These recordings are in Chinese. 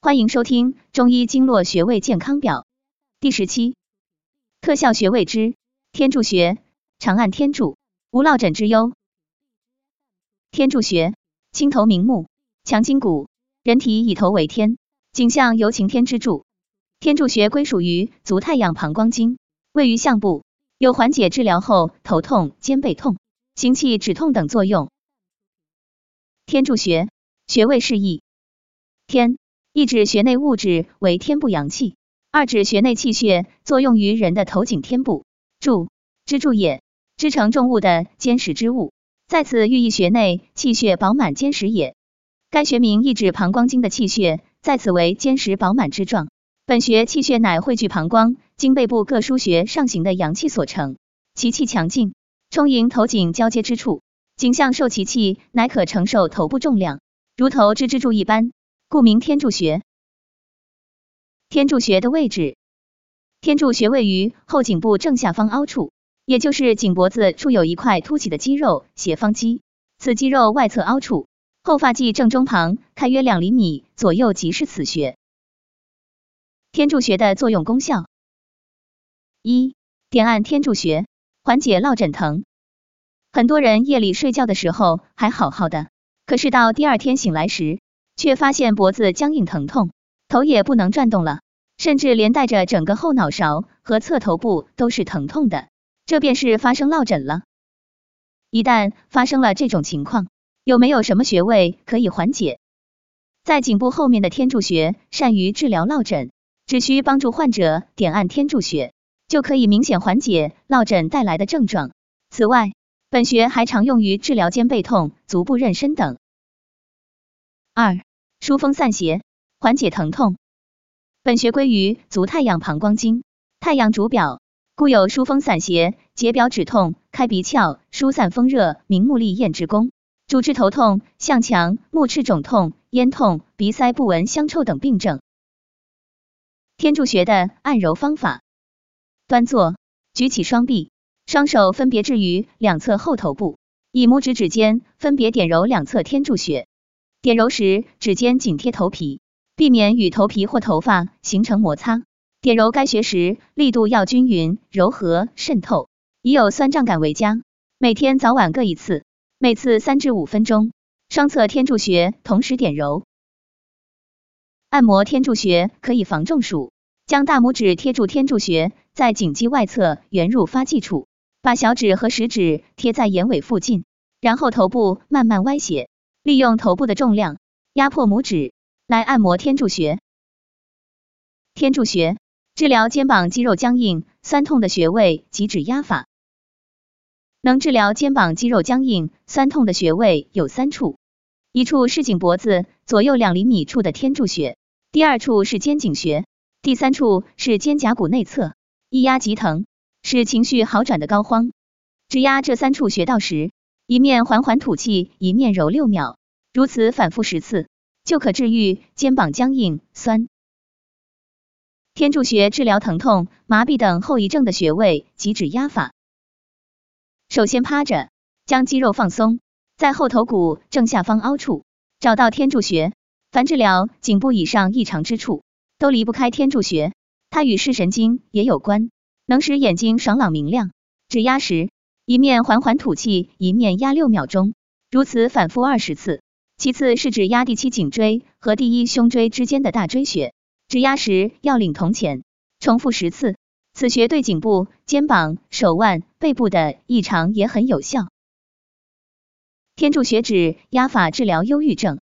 欢迎收听中医经络穴位健康表第十期，特效穴位之天柱穴，长按天柱，无落枕之忧。天柱穴，清头明目，强筋骨，人体以头为天，景象由擎天之柱。天柱穴归属于足太阳膀胱经，位于项部，有缓解治疗后头痛、肩背痛、行气止痛等作用。天柱穴穴位示意，天。一指穴内物质为天部阳气，二指穴内气血作用于人的头颈天部。柱，支柱也，支承重物的坚实之物，在此寓意穴内气血饱满坚实也。该穴名意指膀胱经的气血在此为坚实饱满之状。本穴气血乃汇聚膀胱经背部各腧穴上行的阳气所成，其气强劲，充盈头颈交接之处，颈项受其气，乃可承受头部重量，如头之支柱一般。故名天柱穴。天柱穴的位置，天柱穴位于后颈部正下方凹处，也就是颈脖子处有一块凸起的肌肉斜方肌，此肌肉外侧凹处，后发际正中旁开约两厘米左右即是此穴。天柱穴的作用功效：一、点按天柱穴，缓解落枕疼。很多人夜里睡觉的时候还好好的，可是到第二天醒来时，却发现脖子僵硬疼痛，头也不能转动了，甚至连带着整个后脑勺和侧头部都是疼痛的，这便是发生落枕了。一旦发生了这种情况，有没有什么穴位可以缓解？在颈部后面的天柱穴善于治疗落枕，只需帮助患者点按天柱穴，就可以明显缓解落枕带来的症状。此外，本穴还常用于治疗肩背痛、足部妊娠等。二疏风散邪，缓解疼痛。本穴归于足太阳膀胱经，太阳主表，故有疏风散邪、解表止痛、开鼻窍、疏散风热、明目利咽之功。主治头痛、向强、目赤肿痛、咽痛、鼻塞不闻香臭等病症。天柱穴的按揉方法：端坐，举起双臂，双手分别置于两侧后头部，以拇指指尖分别点揉两侧天柱穴。点揉时，指尖紧贴头皮，避免与头皮或头发形成摩擦。点揉该穴时，力度要均匀、柔和、渗透，以有酸胀感为佳。每天早晚各一次，每次三至五分钟。双侧天柱穴同时点揉。按摩天柱穴可以防中暑。将大拇指贴住天柱穴，在颈肌外侧圆入发际处，把小指和食指贴在眼尾附近，然后头部慢慢歪斜。利用头部的重量压迫拇指来按摩天柱穴。天柱穴治疗肩膀肌肉僵硬、酸痛的穴位及指压法。能治疗肩膀肌肉僵硬、酸痛的穴位有三处，一处是颈脖子左右两厘米处的天柱穴，第二处是肩颈穴，第三处是肩胛骨内侧。一压即疼，使情绪好转的膏肓。指压这三处穴道时，一面缓缓吐气，一面揉六秒。如此反复十次，就可治愈肩膀僵硬、酸。天柱穴治疗疼痛、麻痹等后遗症的穴位及指压法。首先趴着，将肌肉放松，在后头骨正下方凹处找到天柱穴。凡治疗颈部以上异常之处，都离不开天柱穴，它与视神经也有关，能使眼睛爽朗明亮。指压时，一面缓缓吐气，一面压六秒钟，如此反复二十次。其次是指压第七颈椎和第一胸椎之间的大椎穴，指压时要领铜钱，重复十次。此穴对颈部、肩膀、手腕、背部的异常也很有效。天柱穴指压法治疗忧郁症，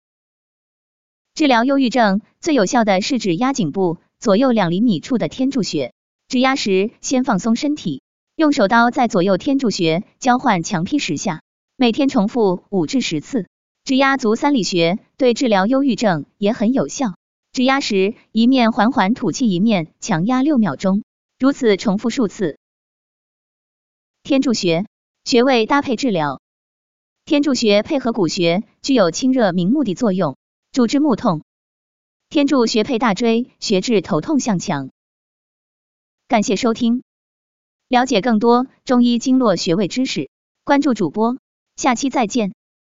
治疗忧郁症最有效的是指压颈部左右两厘米处的天柱穴。指压时先放松身体，用手刀在左右天柱穴交换强劈十下，每天重复五至十次。指压足三里穴对治疗忧郁症也很有效。指压时，一面缓缓吐气，一面强压六秒钟，如此重复数次。天柱穴穴位搭配治疗，天柱穴配合骨穴，具有清热明目的作用，主治目痛。天柱穴配大椎穴治头痛向强。感谢收听，了解更多中医经络穴位知识，关注主播，下期再见。